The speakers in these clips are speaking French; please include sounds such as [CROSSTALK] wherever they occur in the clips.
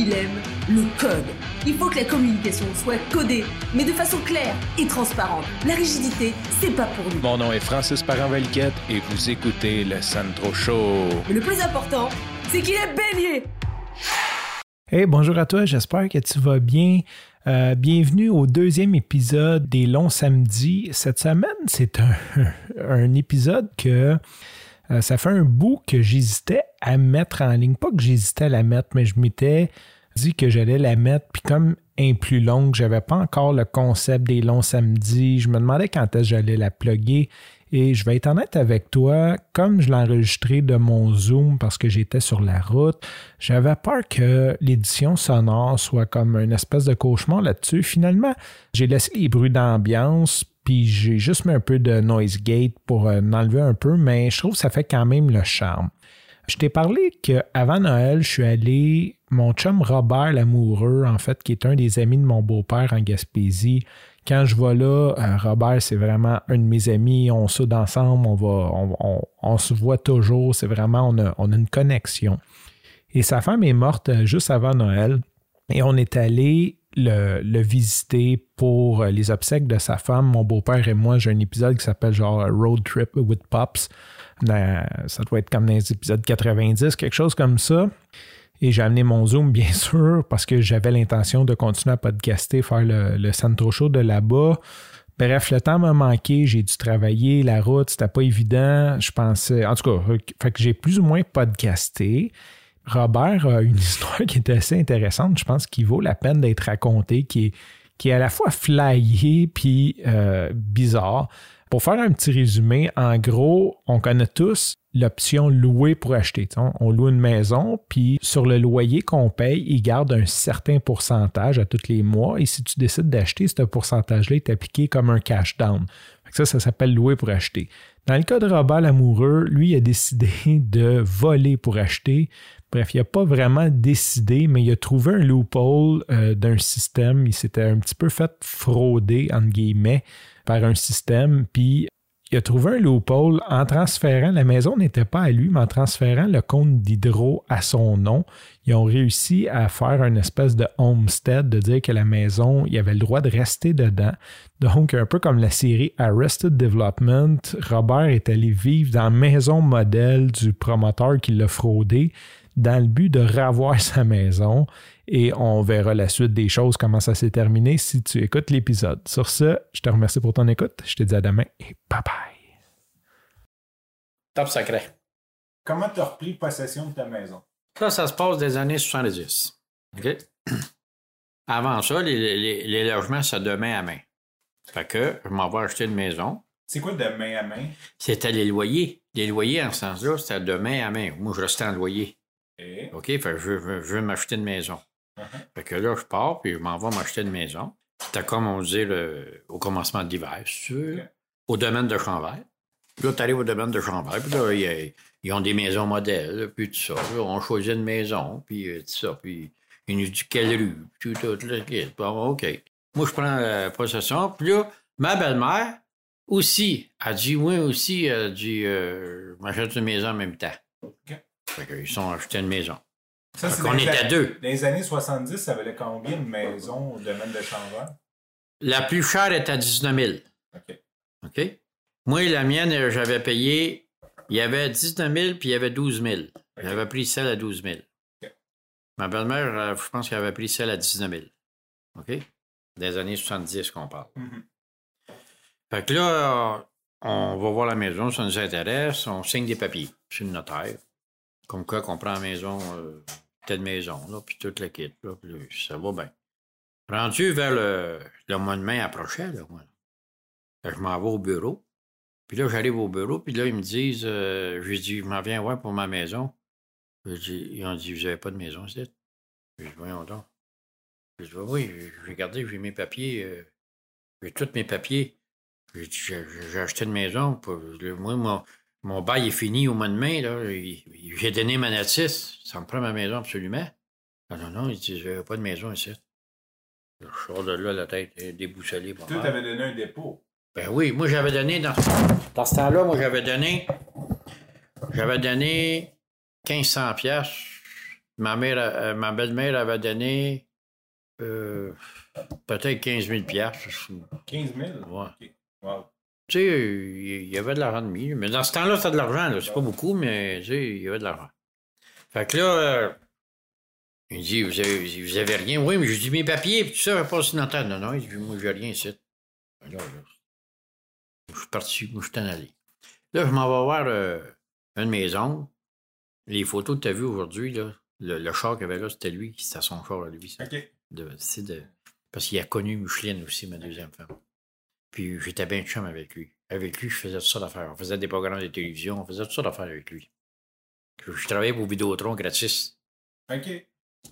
il aime le code. Il faut que la communication soit codée, mais de façon claire et transparente. La rigidité, c'est pas pour nous. Mon nom est Francis Parent-Valquette et vous écoutez le Sandro Show. Mais le plus important, c'est qu'il est bélier. Hey, bonjour à toi, j'espère que tu vas bien. Euh, bienvenue au deuxième épisode des longs samedis. Cette semaine, c'est un, [LAUGHS] un épisode que euh, ça fait un bout que j'hésitais à mettre en ligne. Pas que j'hésitais à la mettre, mais je m'étais dit que j'allais la mettre. Puis comme un plus longue, j'avais pas encore le concept des longs samedis. Je me demandais quand est-ce que j'allais la plugger. Et je vais être honnête avec toi, comme je l'ai enregistré de mon Zoom parce que j'étais sur la route, j'avais peur que l'édition sonore soit comme une espèce de cauchemar là-dessus. Finalement, j'ai laissé les bruits d'ambiance, puis j'ai juste mis un peu de noise gate pour euh, enlever un peu, mais je trouve que ça fait quand même le charme. Je t'ai parlé qu'avant Noël, je suis allé, mon chum Robert l'amoureux, en fait, qui est un des amis de mon beau-père en Gaspésie, quand je vais là, euh, Robert, c'est vraiment un de mes amis. On soude ensemble, on, on, se voit toujours. C'est vraiment, on a, on a, une connexion. Et sa femme est morte euh, juste avant Noël. Et on est allé le, visiter pour euh, les obsèques de sa femme. Mon beau-père et moi, j'ai un épisode qui s'appelle genre Road Trip with Pops. Ça doit être comme dans les épisodes 90, quelque chose comme ça. Et j'ai amené mon Zoom, [LAUGHS] bien sûr, parce que j'avais l'intention de continuer à podcaster, faire le, le Centro Show de là-bas. Bref, le temps m'a manqué, j'ai dû travailler, la route, c'était pas évident. Je pensais, en tout cas, que j'ai plus ou moins podcasté. Robert a une [LAUGHS] histoire qui est assez intéressante, je pense qu'il vaut la peine d'être racontée, qui est, qui à la fois flyé puis euh, bizarre. Pour faire un petit résumé, en gros, on connaît tous l'option louer pour acheter. On loue une maison, puis sur le loyer qu'on paye, il garde un certain pourcentage à tous les mois. Et si tu décides d'acheter, ce pourcentage-là est appliqué comme un cash down. Ça, ça s'appelle louer pour acheter. Dans le cas de Robert Lamoureux, lui, il a décidé [LAUGHS] de voler pour acheter. Bref, il n'a pas vraiment décidé, mais il a trouvé un loophole euh, d'un système. Il s'était un petit peu fait frauder, entre guillemets, par un système, puis il a trouvé un loophole en transférant, la maison n'était pas à lui, mais en transférant le compte d'hydro à son nom, ils ont réussi à faire une espèce de homestead, de dire que la maison, il avait le droit de rester dedans. Donc, un peu comme la série Arrested Development, Robert est allé vivre dans la maison modèle du promoteur qui l'a fraudé dans le but de ravoir [LAUGHS] sa maison et on verra la suite des choses, comment ça s'est terminé si tu écoutes l'épisode. Sur ce, je te remercie pour ton écoute. Je te dis à demain et bye bye. Top secret. Comment tu as repris possession de ta maison? Ça, ça se passe des années 70. OK? [CLEARS THROAT] Avant ça, les, logements, c'est de main à main. Fait que je m'en vais acheter une maison. C'est quoi de main à main? C'était les loyers. Les loyers, en ce sens-là, c'était de main à main. Moi, je restais en loyer. OK? Fait que je, veux m'acheter une maison. Uh-huh. Fait que là, je pars, puis je m'en vais m'acheter une maison. C'était comme on disait le, au commencement de l'hiver, si au domaine de Chambert. Puis là, tu arrives au domaine de Chambert, puis là, ils, ont des maisons modèles, puis tout ça. on choisit une maison, puis euh, tout ça. Puis ils nous disent quelle rue, tout, tout, tout, Bon, OK. Moi, je prends la possession, puis là, ma belle-mère aussi, a dit, oui, aussi, elle dit, euh, je m'achète une maison en même temps. Fait qu'ils sont achetés une maison. Ça, c'est on était à deux. Dans les années 70, ça valait combien une maison au domaine de Chambord? La plus chère était à 19 000. OK. OK? Moi, la mienne, j'avais payé, il y avait 19 000 puis il y avait 12 000. J'avais pris celle à 12 000. Ma belle-mère, euh, je pense qu'elle avait pris celle à 19 000. OK? Des années 70 qu'on parle. Mm-hmm. Fait que là, on va voir la maison, ça nous intéresse, on signe des papiers chez le notaire. Comme quoi qu'on prend la maison, euh, telle maison, là, puis toute la kit, là, ça va bien. Rendu vers le, le mois de mai approchait, là, moi. je m'en vais au bureau. Puis là, j'arrive au bureau, puis là, ils me disent, euh, je dis, je m'en viens voir pour ma maison. ils ont dit, vous n'avez pas de maison, c'est Je dis, voyons donc. Je dis, oui, j'ai regardé, j'ai mes papiers, euh, j'ai tous mes papiers. J'ai acheté une maison. Pour, moi, moi, mon bail est fini au mois de mai. J'ai donné ma notice. Ça me prend ma maison absolument. Non, non, non, il dit J'avais pas de maison ici. Je sors de là, la tête déboussolée. Tu avais donné un dépôt. Ben oui, moi j'avais donné dans, dans ce temps-là, moi j'avais donné j'avais donné 1500 pièces ma mère, euh, ma belle-mère avait donné euh, peut-être 15 000 15 000? Ouais. Wow. Tu sais, il y avait de l'argent de mis. Mais dans ce temps-là, c'était de l'argent. là. C'est pas beaucoup, mais tu sais, il y avait de l'argent. Fait que là, euh, il dit, vous avez, vous avez rien? Oui, mais je dis, mes papiers, puis tout ça, pas si longtemps. Non, non, il dit, moi, j'ai rien ici. Là, là, je suis parti, moi, je suis en allé. Là, je m'en vais voir euh, une maison. Les photos que tu as vues aujourd'hui, là, le, le char qu'il y avait là, c'était lui, c'était son char à lui. ça. OK. De- c'est de- parce qu'il a connu Micheline aussi, ma deuxième femme. Puis j'étais bien chum avec lui. Avec lui, je faisais tout ça d'affaires. On faisait des programmes de télévision, on faisait tout ça d'affaires avec lui. Je, travaillais pour Vidéotron gratis, OK. tu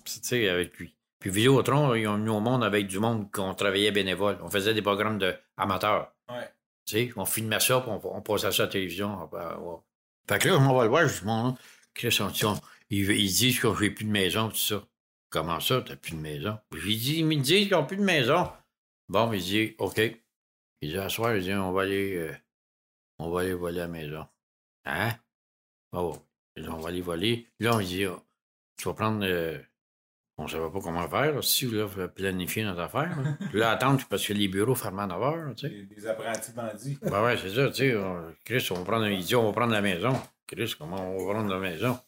sais, avec lui. Puis Vidéotron, ils ont mis au monde avec du monde qu'on travaillait bénévole. On faisait des programmes de amateurs. Ouais. Tu sais, on filmait ça, puis on, on passait ça à la télévision. Ah, ben. Fait que là, je m'en vais le voir, je dis, mon on- on- ils, ils disent que j'ai plus de maison, tout ça. Comment ça, t'as plus de maison? J'ai dit, ils me disent qu'ils n'ont plus de maison. Bon, il dit, OK. Il dit, à soir, il dit, on va aller, euh, on va aller voler la maison. Hein? Oh, il dit, on va aller voler. Là, on dit, oh, tu vas prendre, euh, on ne savait pas comment faire, là, si, là, faut planifier notre affaire. Là, Puis là, [LAUGHS] attendre, parce que les bureaux ferment à 9 heures, tu sais. Des, des apprentis bandits. Ben ouais, c'est ça, tu sais. on- Chris, on va prendre, il dit, on va prendre la maison. Chris, comment on va prendre la maison?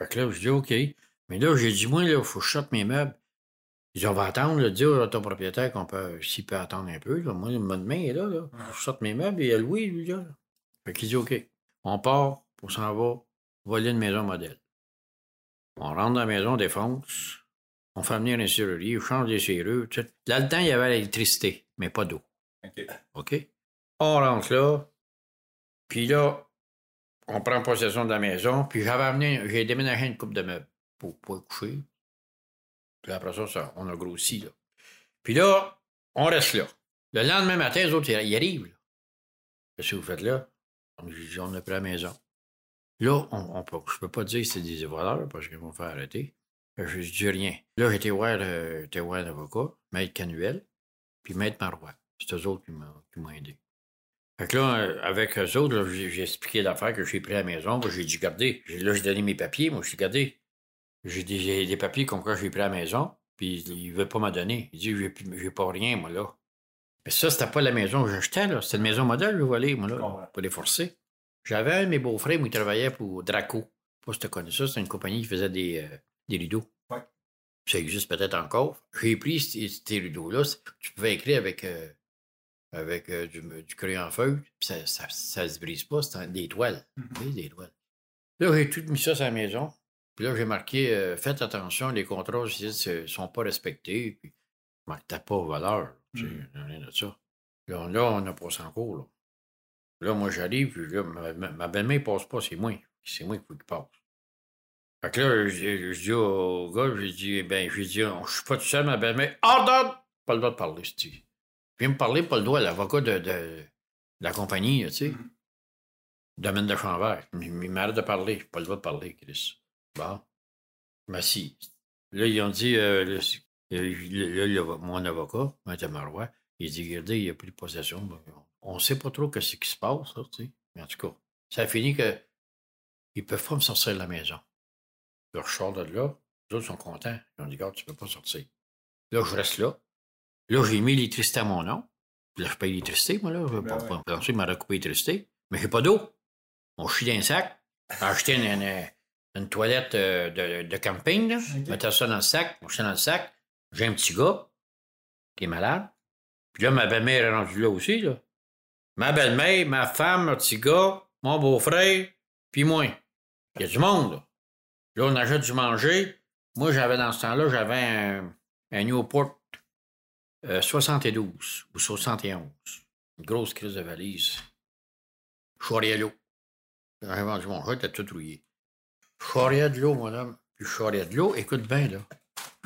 Fait que là, je dis, OK. Mais là, j'ai dit, moi, il faut que je sorte mes meubles. Il dit, on va attendre, là, dire à ton propriétaire qu'on peut, s'il peut attendre un peu. Là. Moi, le mois de mai est là, Je sorte mes meubles et il a loué, lui, là. Fait qu'il dit, OK. On part, on s'en va voler une maison modèle. On rentre dans la maison, on défonce. On fait venir un serrurier, on change les serrures. tu sais. Là, le temps, il y avait l'électricité, mais pas d'eau. OK. OK? On rentre là. Puis là, on prend possession de la maison. Puis j'avais amené, j'ai déménagé une coupe de meubles pour pouvoir coucher. Puis après ça, ça, on a grossi, là. Puis là, on reste là. Le lendemain matin, les autres, ils arrivent. Qu'est-ce que vous faites là? Donc, j'ai dit, on a pris la maison. Là, on, je peux pas dire que c'est des voleurs parce qu'ils vont faire arrêter. Je dis rien. Là, j'ai été voir, euh, voir un avocat, Maître Canuel, puis Maître Marois. C'est eux autres qui m'ont aidé. Fait que là, euh, avec eux autres, j'ai expliqué l'affaire que j'ai pris à la maison. J'ai dit, regardez, j'ai- là, j'ai donné mes papiers. Moi, je dis, regardez, j'ai des, papiers comme quoi j'ai pris à la maison, puis il ne veut pas m'en donner. Il dit, j'ai j'ai pas rien, moi, là. Mais ça, c'était pas la maison que j'achetais, là. C'était une maison modèle, je volé, moi, là, pour les forcer. J'avais un de mes beaux-frères, moi, il travaillait pour Draco. Je sais pas si tu connais ça, c'est une compagnie qui faisait des, euh, des rideaux. Ouais. Ça existe peut-être encore. J'ai pris ces, ces rideaux-là. Tu pouvais écrire avec, euh, avec euh, du, du crayon feuille, puis ça, ça, ça se brise pas, c'est un- des toiles. Mhm. Oui, des toiles. Là, j'ai tout mis ça sur la maison. Puis là, j'ai marqué euh, Faites attention, les contrats ici ne sont pas respectés. Puis, je marque, t'as pas valeur. Tu sais, rien de ça. Là, là, on a passé en cours. Là, Là, moi, j'arrive, puis là, ma, belle-mère ne passe pas, c'est moi. C'est moi qui passe. Fait que là, je, je dis au gars, j'ai dit, ben, j'ai dit, je suis pas tout seul, ma belle-mère. Ordonne! Pas le droit de parler, c'est Viens me parler, pas le droit, l'avocat de, de, de la compagnie, tu sais. Mhm. Domaine de Chambert. Il m'arrête de parler. Pas le droit de parler, Chris. Bon. Je m'assis. Là, ils ont dit, euh, le- le- le- le- mon avocat, M. Marois, il dit, regardez, il a pris possession. Ben, On sait pas trop ce qui se passe, là, tu sais. Mais en tout cas, ça a fini que ils peuvent pas me sortir de la maison. Je sors de là. Les autres sont contents. Ils ont dit, regarde, tu peux pas sortir. Là, je reste là. Là, j'ai mis l'électricité à mon nom. Puis là, je paye l'électricité, moi, là. Je vais Ben pas, ouais. penser m'a recoupé l'électricité. Mais j'ai pas d'eau. On chie dans un sac. J'ai acheté une, une- une toilette euh, de, de camping, là. Je mettais ça dans le sac. Chie dans le sac. J'ai un petit gars qui est malade. Puis là, ma belle-mère est rendue là aussi, là. Ma belle-mère, ma femme, mon petit gars, mon beau-frère, puis moi. Il y a du monde, là. Là, on achète du manger. Moi, j'avais dans ce temps-là, j'avais un, un Newport euh, 72 ou 71. Une grosse crise de valise. Je. Quand j'ai vendu mon chat, était tout rouillé. Je de l'eau, mon homme. Puis je de l'eau. Écoute bien, là.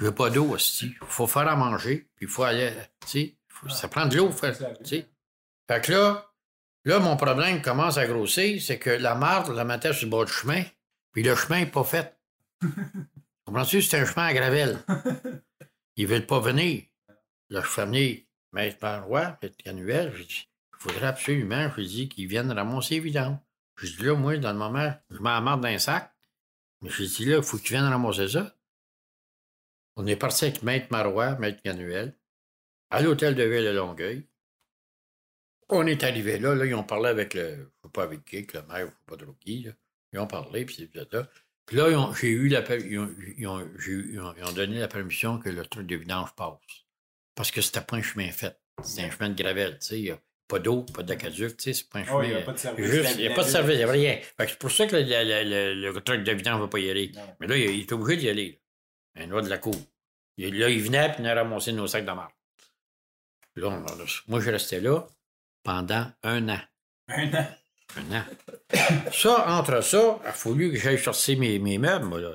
J'ai pas d'eau aussi. Il faut faire à manger. Puis il faut aller. Tu sais, ça prend de l'eau. faut- Tu sais. Fait que là, là, mon problème commence à grossir, c'est que la marde, la mettais sur le bord du chemin, puis le chemin n'est pas fait. [LAUGHS] Comprends-tu? C'est un chemin à gravelle. Ils veulent pas venir. Là, je fais venir Maître Marois, Maître Canuel, j'ai dit, il faudrait absolument, je dis, qu'ils viennent ramasser les vidanges. Je dis, là, moi, dans le moment, je mets la marde dans un sac, mais j'ai dit, là, il faut qu'ils viennent ramasser ça. On est parti avec Maître Marois, Maître Canuel, à l'hôtel de ville de Longueuil. On est arrivé là, là, ils ont parlé avec le. Je sais pas avec qui, avec le maire, je sais pas trop qui. Là. Ils ont parlé, puis c'est ça. Puis là, ils ont- j'ai eu la, per- ils, ont, ils ont- j'ai eu- ils ont- ils ont donné la permission que le truc de vidange passe. Parce que c'était pas un chemin fait. C'était un chemin de gravelle, tu sais. Pas d'eau, pas d'aqueduc, tu sais. C'est pas un chemin. Il n'y a pas de service. Juste, il n'y a pas de service, il n'y a rien. C'est pour ça que le, le- le- le truc de vidange ne va pas y aller. Mais là, il, est obligé d'y aller. là. Un loi de la cour. Là, il venait puis il venait ramasser nos sacs de marde. Là, moi, je restais là pendant un an. Un an. Un an. Ça, entre ça, il a fallu que j'aille sortir mes, mes meubles, moi, là.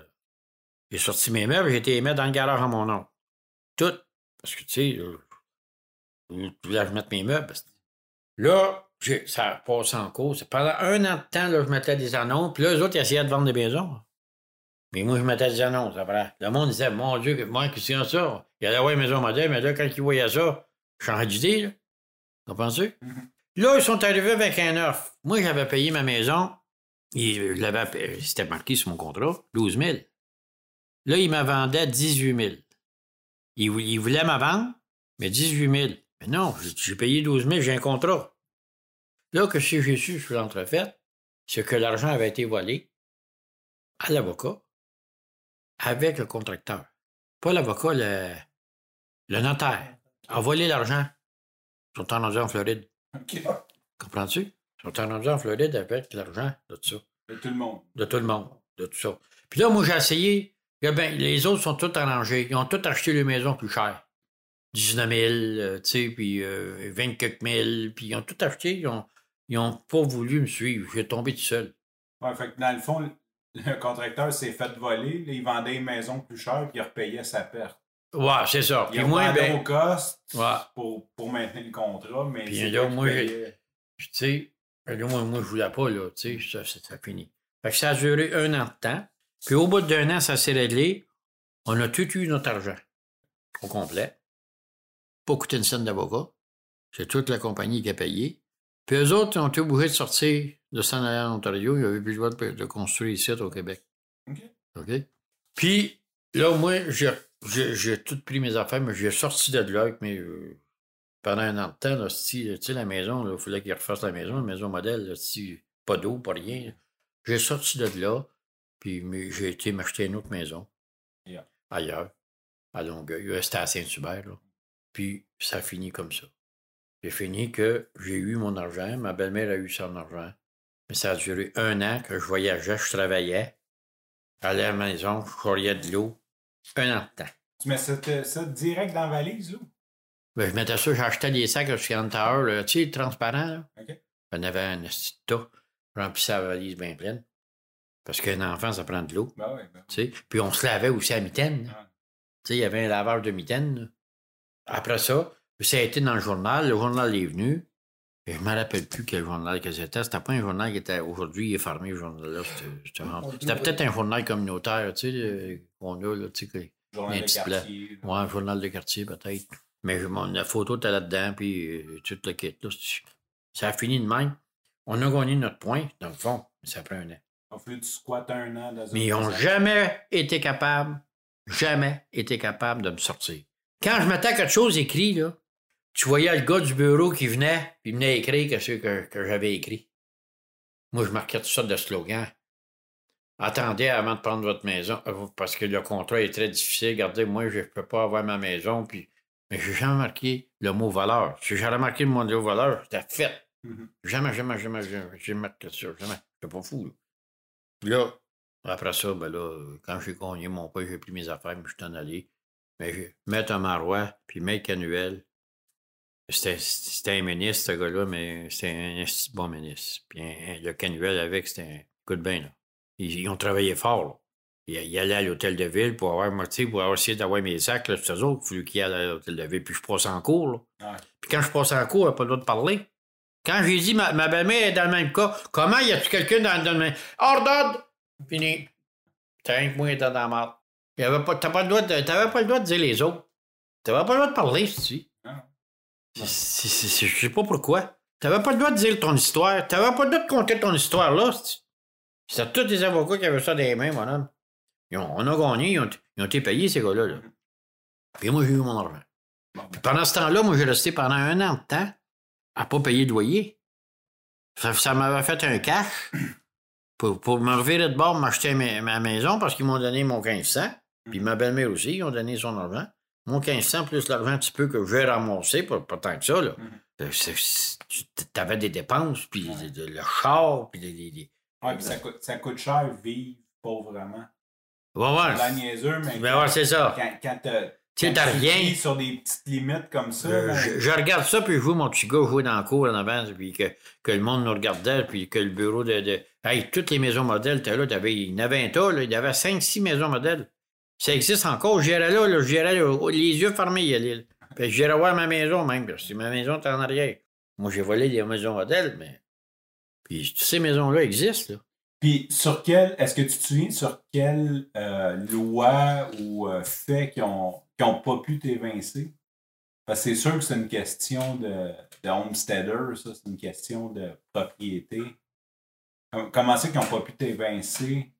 J'ai sorti mes meubles, j'ai été les mettre dans le garage à mon nom. Tout. Parce que, tu sais, je voulais que je mette mes meubles. Là, ça a passé en cause. Pendant un an de temps, là, je mettais des annonces, puis là, eux autres, ils essayaient de vendre des maisons. Mais moi, je mettais des annonces après. Le monde disait, mon Dieu, moi, qu'est-ce qu'il ça? Il allait voir une maison modèle, mais là, quand ils voyaient ça, je changeais d'idée, là. Comprends-tu? Là, ils sont arrivés avec un offre. Moi, j'avais payé ma maison. Et je l'avais payé- c'était marqué sur mon contrat, 12 000. Là, il me vendait 18 000. Il, vou- il voulait me vendre, mais 18 000. Mais non, j'ai- payé 12 000, j'ai un contrat. Là, que si j'ai su sur l'entrefaite, c'est que l'argent avait été volé à l'avocat avec le contracteur. Pas l'avocat, le, le notaire. A volé l'argent. Ils sont en en Floride. OK. Comprends-tu? Ils sont en en Floride avec l'argent de tout ça. De tout le monde. De tout le monde. De tout ça. Puis là, moi, j'ai essayé. Eh ben, les autres sont tous arrangés. Ils ont tous acheté les maisons plus chères. 19 000, euh, tu sais, puis euh, 20 quelques mille. Puis ils ont tout acheté. Ils ont, ils ont pas voulu me suivre. J'ai tombé tout seul. Ouais, fait que dans le fond, le- contracteur s'est fait voler. Il vendait une maison plus chère puis il repayait sa perte. Ouais, c'est ça. Il Puis moi, ben, au cost Ouais. pour, pour maintenir le contrat, mais Puis là, moi. Puis, tu sais, ben là, moi, moi, je voulais pas, là, tu sais, ça, ça, finit. Fait que ça a duré un an de temps. Puis au bout d'un an, ça s'est réglé. On a tout eu notre argent. Au complet. Pas coûté une scène d'avocat. C'est toute la compagnie qui a payé. Puis eux autres, ils ont été obligés de sortir de s'en aller en Ontario. Ils n'avaient plus le droit de, de construire ici, au Québec. OK. OK? Puis, là, moi, j'ai, tout pris mes affaires, mais j'ai sorti de là avec mes. euh, pendant un an de temps, là, tu sais, la maison, il fallait qu'ils refassent la maison, la maison modèle, là, pas d'eau, pas rien. J'ai sorti de là, puis j'ai été m'acheter une autre maison. Yeah. Ailleurs, à Longueuil. Euh, C'était à Saint-Hubert, là. Puis, ça a fini comme ça. J'ai fini que j'ai eu mon argent, ma belle-mère a eu son argent. Mais ça a duré un an que je voyageais, je travaillais, j'allais à la maison, je choyais de l'eau. Un an de temps. Tu mets ça, ça direct dans la valise, là? Ben, je mettais ça, j'achetais des sacs chez Hunter, là, tu sais, transparents, là. OK. J'en avais un petit tas. Je remplissais la valise bien pleine. Parce qu'un enfant, ça prend de l'eau, Ben ouais, ben. tu sais. Puis on se lavait aussi à mitaine. Ouais. Tu sais, il y avait un laveur de mitaine. là. Après ça, ça a été dans le journal. Le journal est venu. Et je ne me rappelle plus quel journal que c'était. C'était pas un journal qui était. Aujourd'hui, il est fermé, ce journal-là. C'était- peut-être un journal communautaire, tu sais, qu'on a, là, tu sais. que- Journal de quartier. Ouais, un journal de quartier, peut-être. Mais mon, la photo était là-dedans, puis euh, tout le kit. là. Ça a fini de même. On a gagné notre point, dans le fond, mais ça prend un an. Fallu que tu squattes un an dans une Mais ils n'ont jamais été capables, jamais été capables de me sortir. Quand je mettais quelque chose écrit, là, tu voyais le gars du bureau qui venait, puis il venait écrire que ce que, que j'avais écrit. Moi, je marquais tout ça de slogan. Attendez avant de prendre votre maison, euh, parce que le contrat est très difficile. Regardez, moi, je ne peux pas avoir ma maison, puis. Mais j'ai jamais marqué le mot valeur. Si j'avais marqué le mot de valeur, c'était fait. Mhm. Jamais, jamais, jamais, jamais, j'ai marqué ça, jamais. C'est pas fou, là. Puis là, après ça, ben là, quand j'ai cogné mon père, j'ai pris mes affaires, puis je suis en allé. Mais j'ai- Maître Marois, puis Maître Canuel, c'était un ministre, ce gars-là, mais c'était un bon ministre. Puis un- le Canuel avec, c'était un coup de bain, là. Ils, ils ont travaillé fort, là. Ils, ils allaient à l'hôtel de ville pour avoir, pour avoir essayé d'avoir mes sacs, là, c'est eux autres, il qu'ils aillent à l'hôtel de ville. Puis je passe en cours, là. Ouais. Puis quand je passe en cours, elle n'a pas le droit de parler. Quand j'ai dit, ma, ma belle-mère est dans le même cas, comment y a-tu quelqu'un dans, dans le même. Hors d'ordre! Fini. T'as rien que moi dans la marde. Y avait pas, t'as pas le droit de, t'avais pas le droit de dire les autres. T'avais pas le droit de parler, si tu. Je sais pas pourquoi. T'avais pas le droit de dire ton histoire. T'avais pas le droit de compter ton histoire là. si C'était tous des avocats qui avaient ça dans les mains, mon homme. Ils ont- on a gagné, ils ont, ils ont été payés, ces gars-là. là. Puis moi, j'ai eu mon argent. Puis pendant ce temps-là, moi, j'ai resté pendant un an de temps à pas payer de loyer. Ça, ça m'avait fait un cash pour, pour me revirer de bord, m'acheter ma, ma maison parce qu'ils m'ont donné mon 1500. Puis ma belle-mère aussi, ils ont donné son argent. Mon 1500 plus l'argent un petit peu que j'ai ramassé, pas, pas tant que ça, là. Euh, c'est- c'est- Tu avais des dépenses, puis de- de- le char, puis des... des- des- Ouais, puis ça coûte, ça coûte cher vivre pauvrement. Ouais, ouais. La niaiseux, mais Ben ouais, c'est ça. quand, quand t'as- Tu sais, t'as rien. sur des petites limites comme ça, Euh, ben, je, je regarde ça, puis je vois mon petit gars jouer dans la cour en avant, puis que, que le monde nous regardait, puis que le bureau de. de... Hey, toutes les maisons modèles étaient là. t'avais- il y en avait un tas, là, il y avait 5-6 maisons modèles. Ça existe encore. J'irais là, là j'irais là, les yeux fermés, allait. là. Puis j'irais voir ma maison même, parce que ma maison était en arrière. Moi, j'ai volé des maisons modèles, mais. Puis toutes ces maisons-là existent, là. Puis sur quel, est-ce que tu te souviens sur quelle euh, loi ou euh, fait qui qui ont pas pu t'évincer? Parce que c'est sûr que c'est une question de, de homesteader, ça, c'est une question de propriété. Com- Comment c'est qu'ils n'ont pas pu t'évincer?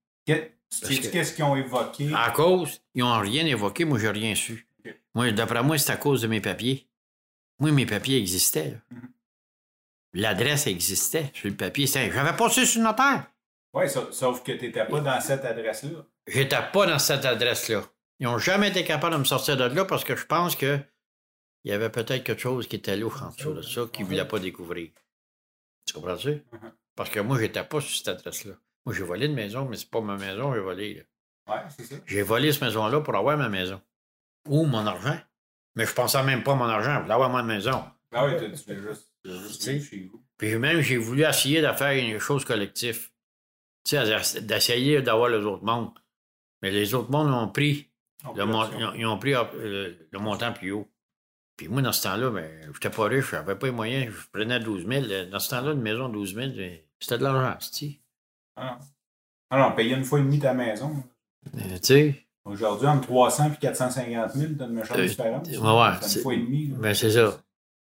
Qu'est-ce qu'ils ont évoqué? À cause, ils n'ont rien évoqué, moi, j'ai rien su. Moi, d'après moi, c'est à cause de mes papiers. Moi, mes papiers existaient. Mhm. L'adresse existait sur le papier. J'avais pas su sur le notaire. Oui, sauf que tu n'étais pas dans cette adresse-là. J'étais pas dans cette adresse-là. Ils n'ont jamais été capables de me sortir de là parce que je pense que il y avait peut-être quelque chose qui était louche en dessous de ça qu'ils ne voulaient pas découvrir. Tu comprends-tu? Mhm. Parce que moi, j'étais pas sur cette adresse-là. Moi, j'ai volé une maison, mais c'est pas ma maison, j'ai volé. là. C'est ça. J'ai volé cette maison-là pour avoir ma maison. Ou mon argent. Mais je pensais même pas à mon argent, je voulais avoir ma maison. Ah oui, tu juste, Tu sais? chez vous. Puis même, j'ai voulu essayer de faire une chose collective. Tu sais, d'essayer d'avoir les autres mondes. Mais les autres mondes ont pris le, mon- ils ont, ils ont pris le montant plus haut. Puis moi, dans ce temps-là, ben, j'étais pas riche, j'avais pas les moyens, je prenais 12 000. Dans ce temps-là, une maison de 12 000, ben, c'était de l'argent, tu Ah non. Ah non, payer une fois et demie ta maison. sais. Tu sais, Aujourd'hui, entre 300 et 450 000, t'as une méchante Euh, différence. ouais, ouais, C'est une fois et demie. ben c'est ça.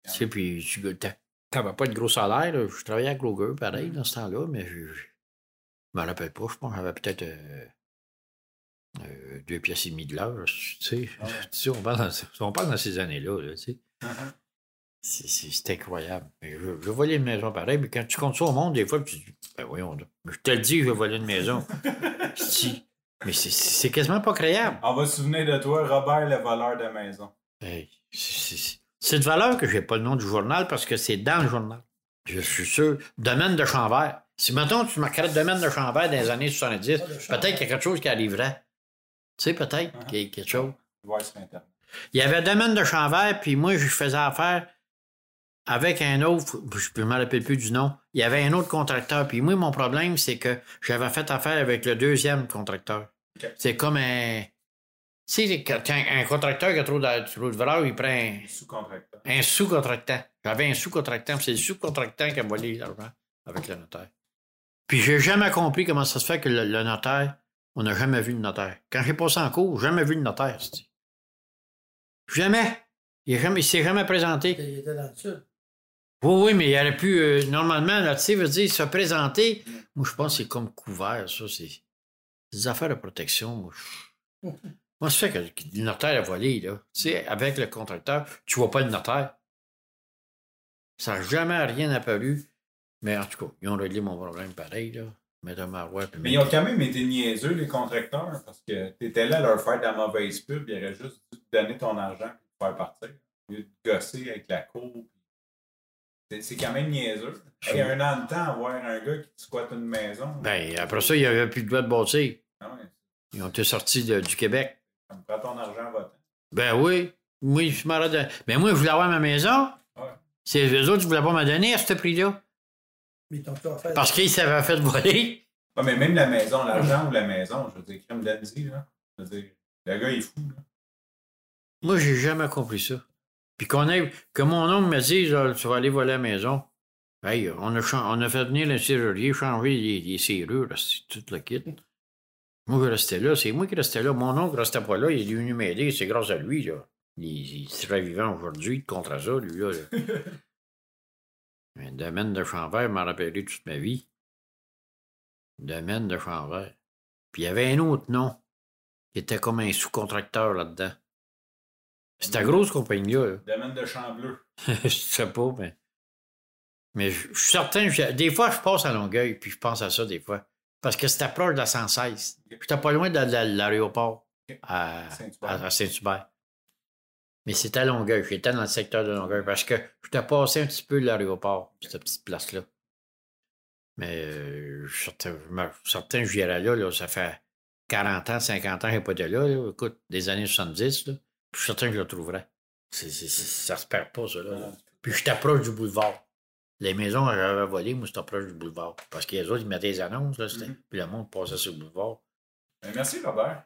Tu sais, puis tu t'avais pas de gros salaire. là. Je travaillais à Kroger, pareil, dans ce temps-là, mais je, je me rappelle pas. Je pense que j'avais peut-être euh, euh, deux pièces et demie de l'heure. Tu sais, Ah ouais. [LAUGHS] Tu sais, on, parle dans, on parle dans ces années-là. là, tu sais. C'est- C'est incroyable. Je, je volais une maison pareil, mais quand tu comptes ça au monde, des fois, tu te dis, ben voyons, je te le dis, je vais voler une maison. [LAUGHS] si. Mais c'est- quasiment pas créable. On va se souvenir de toi, Robert, le voleur de maison. Hey, c'est- de valeur que j'ai pas le nom du journal parce que c'est dans le journal. Je suis sûr. Domaine de Chambert. Si, mettons, tu marquerais domaine de Chambert dans les années 70, peut-être qu'il y a quelque chose qui arriverait. Tu sais, peut-être qu'il y a quelque chose. Il y avait domaine de Chambert, puis moi, je faisais affaire avec un autre, je ne me rappelle plus du nom. Il y avait un autre contracteur, puis moi, mon problème, c'est que j'avais fait affaire avec le deuxième contracteur. C'est comme un. Tu sais, un, un contracteur qui a trop de, trop de valeur, il prend un, sous-contractant. J'avais un sous-contractant, puis c'est le sous-contractant qui a volé l'argent avec le notaire. Puis j'ai jamais compris comment ça se fait que le, le notaire, on n'a jamais vu le notaire. Quand j'ai passé en cours, jamais vu le notaire. Jamais. Il ne s'est jamais présenté. Il était dans le sud. Oui, oui, mais il aurait pu, euh, normalement, là, tu sais, veut dire, se présenter. Moi, je pense que c'est comme couvert, ça. C'est des affaires de protection. Moi, je- [LAUGHS] moi fait que le notaire a volé, là? Tu sais, avec le contracteur, tu vois pas le notaire. Ça n'a jamais rien apparu. Mais en tout cas, ils ont réglé mon problème pareil, là. Puis Mais ils ont quand même été niaiseux, les contracteurs, parce que tu étais là à leur faire de la mauvaise pub, ils auraient juste dû te donner ton argent et te faire partir. Au lieu de gosser avec la cour. C'est quand même niaiseux. Il y a un an de temps, avoir un gars qui te squatte une maison. Ben, après ça, il n'y avait plus de droit de bâtir. Ah ouais, Ils ont été sortis de- du Québec. comme prends ton argent, va Ben oui. Oui, je m'arrête de... Ben moi, je voulais avoir ma maison. Ouais. C'est eux autres qui ne voulaient pas me donner à ce prix-là. Mais ils t'ont tout offert. Parce qu'ils s'avaient fait voler. Ouais, mais même la maison, l'argent ou la maison, je veux dire, crème d'Andy, là. Je veux dire, le gars est fou, là. Moi, j'ai jamais compris ça. Puis qu'on ait, que mon oncle me dise, là, tu vas aller voler la maison. Hey, on a, chan- on a fait venir le serrurier, changer les, les serrures, tout le kit. Moi, je restais là. C'est moi qui restais là. Mon oncle restait pas là. Il est venu m'aider. C'est grâce à lui, là. Il, il serait vivant aujourd'hui contre ça, lui, là. [LAUGHS] domaine de Chambert m'a rappelé toute ma vie. Domaine de Chambert. Puis il y avait un autre nom qui était comme un sous-contracteur là-dedans. C'est ta grosse compagnie-là. là. Domaine de Chambleu. [LAUGHS] je sais pas, mais. Mais je je suis certain, je- des fois, je passe à Longueuil, puis je pense à ça des fois. Parce que c'est proche de la 116. Puis t'es pas loin de, la- de l'aéroport à, Saint-Hubert. à-. Mais c'était à Longueuil. J'étais dans le secteur de Longueuil parce que je t'ai passé un petit peu de l'aéroport, cette petite place-là. Mais euh, je suis certain, que j'irai là, là. Ça fait 40 ans, 50 ans que je n'ai pas de là, là. Écoute, des années 70, là. Puis je suis certain que je le trouverai. C'est- c'est- ça se perd pas, ça, là. Puis je t'approche du boulevard. Les maisons que j'avais volées, moi, c'était proche du boulevard. Parce que les autres, ils mettaient des annonces, là, c'était- Mhm. puis le monde passait sur le boulevard. Ben, merci, Robert.